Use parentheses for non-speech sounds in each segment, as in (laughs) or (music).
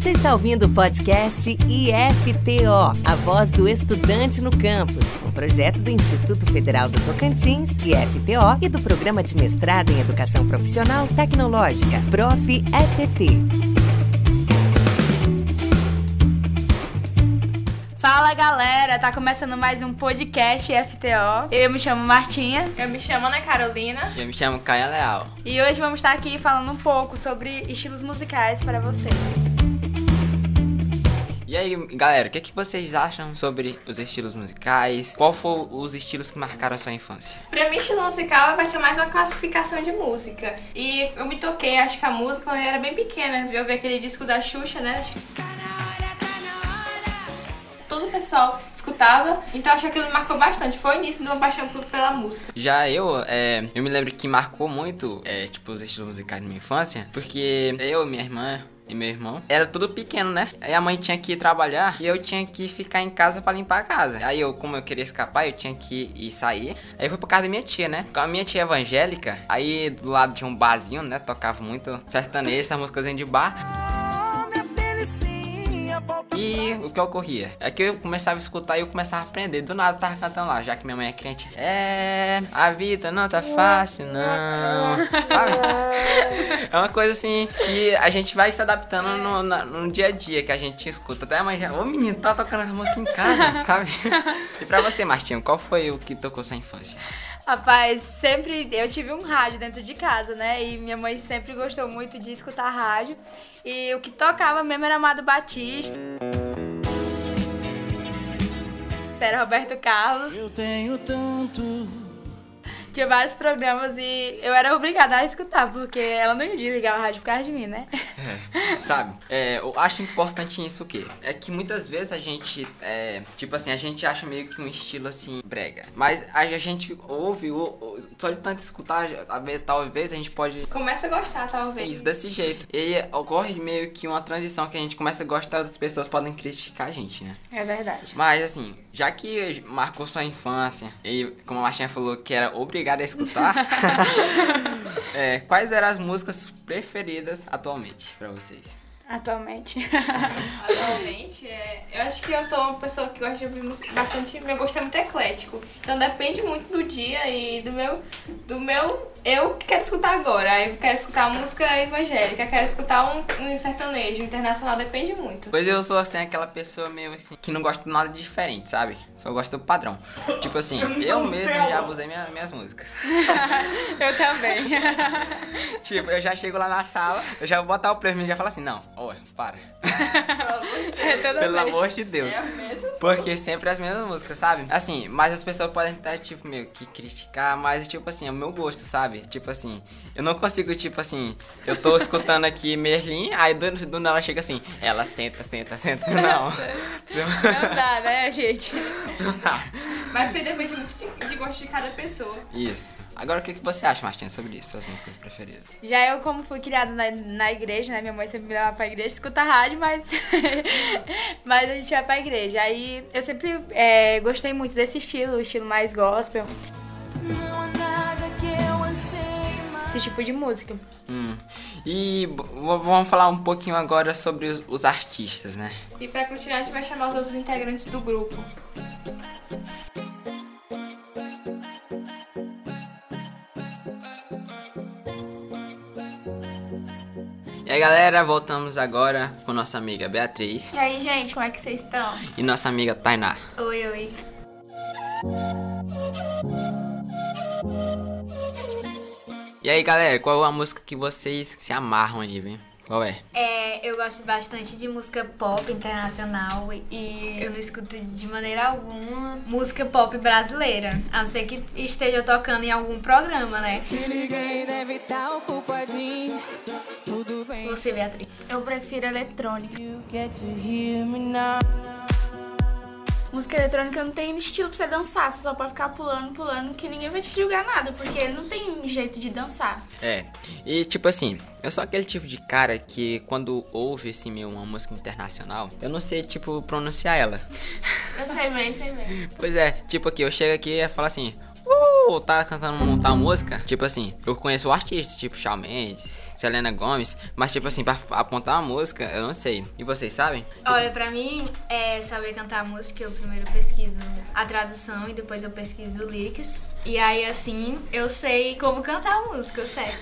Você está ouvindo o podcast IFTO, a voz do estudante no campus, um projeto do Instituto Federal do Tocantins, IFTO, e do Programa de Mestrado em Educação Profissional Tecnológica, Prof. EPT. Fala galera, tá começando mais um podcast FTO. Eu me chamo Martinha. Eu me chamo Ana Carolina. E eu me chamo Caia Leal. E hoje vamos estar aqui falando um pouco sobre estilos musicais para vocês. E aí, galera, o que, é que vocês acham sobre os estilos musicais? Qual foram os estilos que marcaram a sua infância? Pra mim, estilo musical vai ser mais uma classificação de música. E eu me toquei, acho que a música quando eu era bem pequena. Eu vi aquele disco da Xuxa, né? Acho que todo o pessoal escutava, então acho que aquilo marcou bastante. Foi o início de uma paixão pela música. Já eu, é, eu me lembro que marcou muito, é, tipo, os estilos musicais na minha infância, porque eu, minha irmã, e meu irmão. Era tudo pequeno, né? Aí a mãe tinha que ir trabalhar e eu tinha que ficar em casa para limpar a casa. Aí eu, como eu queria escapar, eu tinha que ir sair. Aí eu fui pra casa da minha tia, né? Com a minha tia evangélica, aí do lado tinha um barzinho, né? Tocava muito sertanejo, essas músicas de bar. O que ocorria? É que eu começava a escutar e eu começava a aprender. Do nada eu tava cantando lá, já que minha mãe é crente. É, a vida não tá fácil, não. É uma coisa assim que a gente vai se adaptando no, no dia a dia que a gente escuta. Até a mãe já, ô menino, tá tocando essa música em casa, (laughs) sabe? E pra você, Martinho, qual foi o que tocou sua infância? Rapaz, sempre eu tive um rádio dentro de casa, né? E minha mãe sempre gostou muito de escutar rádio. E o que tocava mesmo era Amado Batista. Era Roberto Carlos. Eu tenho tanto tinha vários programas e eu era obrigada a escutar, porque ela não ia desligar o rádio por causa de mim, né? É, sabe? É, eu acho importante isso o quê? É que muitas vezes a gente, é, tipo assim, a gente acha meio que um estilo assim, brega. Mas a, gente ouve, ou, só de tanto escutar, talvez a gente pode. Começa a gostar, talvez. Isso, desse jeito. E ocorre meio que uma transição que a gente começa a gostar, outras pessoas podem criticar a gente, né? É verdade. Mas assim, já que marcou sua infância, e como a Martinha falou que era obrigada a escutar, (laughs) é, quais eram as músicas preferidas atualmente para vocês? Atualmente. (laughs) Atualmente, é, eu acho que eu sou uma pessoa que gosta de ouvir música bastante. Meu gosto é muito eclético. Então depende muito do dia e do meu. Do meu. Eu quero escutar agora. Aí eu quero escutar música evangélica, quero escutar um, um sertanejo internacional, depende muito. Pois eu sou assim, aquela pessoa meio assim, que não gosta de nada diferente, sabe? Só gosto do padrão. Tipo assim, eu mesmo já abusei minha, minhas músicas. (laughs) eu também. (laughs) tipo, eu já chego lá na sala, eu já vou botar o prêmio e já falo assim, não, Olha, para. (laughs) é Pelo vez. amor de Deus. É Porque sempre as mesmas músicas, sabe? Assim, mas as pessoas podem estar, tipo, meio que criticar, mas, tipo assim, é o meu gosto, sabe? Tipo assim, eu não consigo, tipo assim, eu tô escutando aqui Merlin, aí do, do nada chega assim, ela senta, senta, senta. Não. Não dá, né, gente? Não dá. Mas isso depende muito de, de gosto de cada pessoa. Isso. Agora, o que, que você acha, Martinha, sobre isso, suas músicas preferidas? Já eu, como fui criada na, na igreja, né? Minha mãe sempre me levava pra igreja, escuta rádio, mas. (laughs) mas a gente vai pra igreja. Aí eu sempre é, gostei muito desse estilo, o estilo mais gospel. Esse tipo de música. Hum. E vamos falar um pouquinho agora sobre os, os artistas, né? E pra continuar, a gente vai chamar os outros integrantes do grupo. E aí galera, voltamos agora com nossa amiga Beatriz. E aí gente, como é que vocês estão? E nossa amiga Tainá. Oi, oi. E aí galera, qual é a música que vocês se amarram aí, vem? Qual é? É, eu gosto bastante de música pop internacional e eu não escuto de maneira alguma música pop brasileira, a não ser que esteja tocando em algum programa, né? Te liguei, deve estar tá ocupadinho. Tudo bem. Você, Beatriz? Eu prefiro eletrônica. Música eletrônica não tem estilo pra você dançar, você só pode ficar pulando, pulando, que ninguém vai te julgar nada, porque não tem jeito de dançar. É, e tipo assim, eu sou aquele tipo de cara que quando ouve assim meu, uma música internacional, eu não sei, tipo, pronunciar ela. Eu sei bem, sei bem. Pois é, tipo aqui, eu chego aqui e falo assim, uh, tá cantando montar música, tipo assim, eu conheço o artista, tipo Shawn Mendes, Selena Gomes, mas tipo assim, pra apontar uma música, eu não sei. E vocês sabem? Olha, pra mim, é saber cantar música, eu primeiro pesquiso a tradução e depois eu pesquiso lyrics. E aí, assim, eu sei como cantar a música, certo?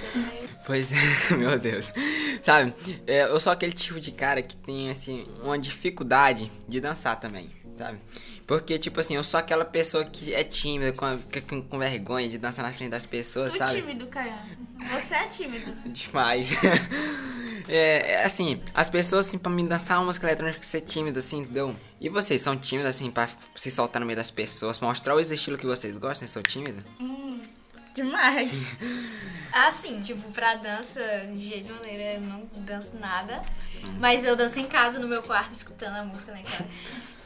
Pois é, (laughs) meu Deus. Sabe, é, eu sou aquele tipo de cara que tem, assim, uma dificuldade de dançar também, sabe? Porque, tipo assim, eu sou aquela pessoa que é tímida, com, fica com, com vergonha de dançar na frente das pessoas, Tu sabe? tímido, Caiano. Você é tímido. (laughs) Demais. (laughs) é, é, assim, as pessoas, assim, pra me dançar uma música eletrônica, ser tímido, assim, entendeu? E vocês são tímidos, assim, pra se soltar no meio das pessoas, pra mostrar o estilo que vocês gostam, são tímidos? Demais. (laughs) Assim, tipo, pra dança, de jeito de maneira, eu não danço nada. Mas eu danço em casa, no meu quarto, escutando a música, né, cara?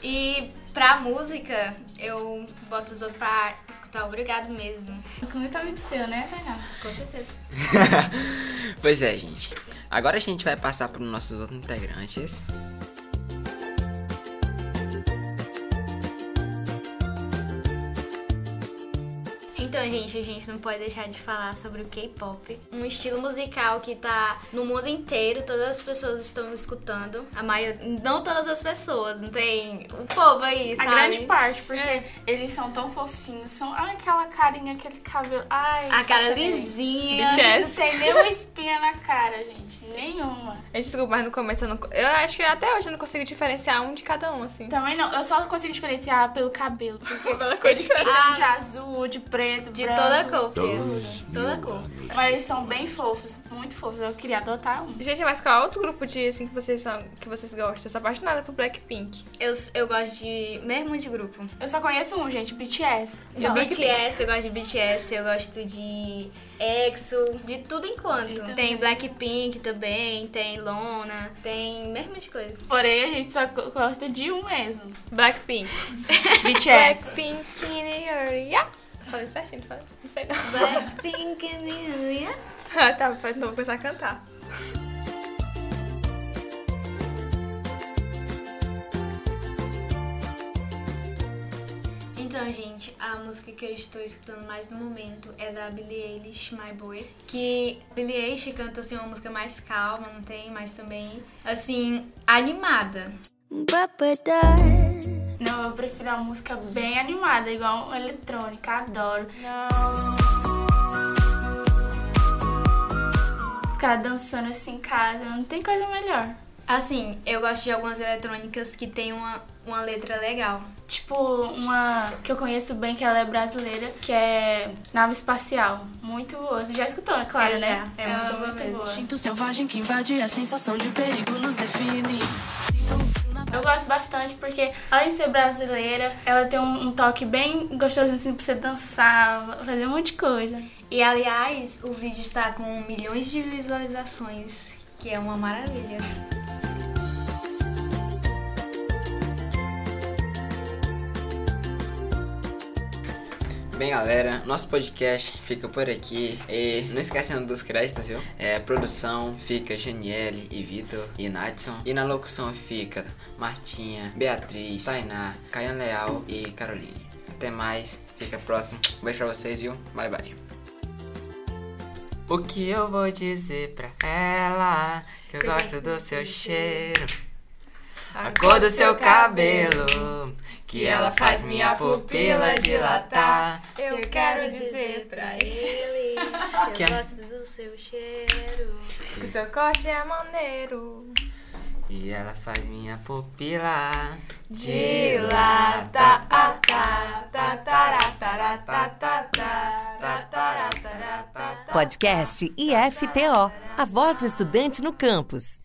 E pra música, eu boto os outros pra escutar obrigado mesmo. Com muito amigo seu, né? Com certeza. (laughs) pois é, gente. Agora a gente vai passar para os nossos outros integrantes. Então, gente, a gente não pode deixar de falar sobre o K-pop. Um estilo musical que tá no mundo inteiro, todas as pessoas estão escutando. A maioria. Não todas as pessoas, não tem o povo aí, A sabe? grande parte, porque eles são tão fofinhos, são. Ai, aquela carinha, aquele cabelo. Ai, A cara lisinha. Não tem nenhuma espinha na cara, gente. Nenhuma. Gente, desculpa, mas no começo eu não. Eu acho que até hoje eu não consigo diferenciar um de cada um, assim. Também não. Eu só consigo diferenciar pelo cabelo. Porque (laughs) Pela cor eles diferente. pintam de azul, de preto, De branco. toda cor, filho. Toda cor. Mas eles são bem fofos, muito fofos. Eu queria adotar um. Gente, mas qual outro grupo de assim que vocês são que vocês gostam? Eu sou apaixonada por Blackpink. Eu, eu gosto de. Mesmo de grupo. Eu só conheço um, gente, BTS. De. BTS, eu gosto de BTS, eu gosto de EXO, de tudo enquanto. Então, Tem. Blackpink também, tem Lona, tem mesmo de coisa. Porém, a gente só go- gosta de um mesmo. Blackpink. (laughs) BTS. Blackpink in the area. Falei certinho, falei. Não sei não. Blackpink (laughs) in the. Ah, tá, então vou começar a cantar. Então, gente, a música que eu estou escutando mais no momento é da Billie Eilish, My Boy. Que Billie Eilish canta assim uma música mais calma, não tem, mas também assim animada. Não, eu prefiro uma música bem animada, igual uma eletrônica, adoro. Ficar dançando assim em casa, não tem coisa melhor. Assim, eu gosto de algumas eletrônicas que tem uma, uma letra legal. Tipo, uma que eu conheço bem, que ela é brasileira, que é Nave Espacial. Muito boa. Você já escutou, é claro, Eu já. né? É muito boa mesmo. Instinto selvagem que invade a sensação de perigo nos define. Eu gosto bastante porque, além de ser brasileira, ela tem um, um toque bem gostosinho assim pra você dançar, fazer um monte de coisa. E aliás, o vídeo está com milhões de visualizações, que é uma maravilha. Bem, galera, nosso podcast fica por aqui. E não esquecendo dos créditos, viu? É, produção fica Janiele e Vitor e Nadson. E na locução fica Martinha, Beatriz, Tainá, Caian Leal e Caroline. Até mais, fica próximo. Um beijo pra vocês, viu? Bye bye. O que eu vou dizer pra ela? Que eu gosto do seu cheiro, a cor do seu cabelo, que ela faz minha pupila dilatar. Eu quero dizer pra ele (laughs) Que que é- eu gosto do seu cheiro. que o seu corte é maneiro. E ela faz minha pupila Dilata, tará, tará, tará, tará, tá. Podcast IFTO, a voz do estudante no campus.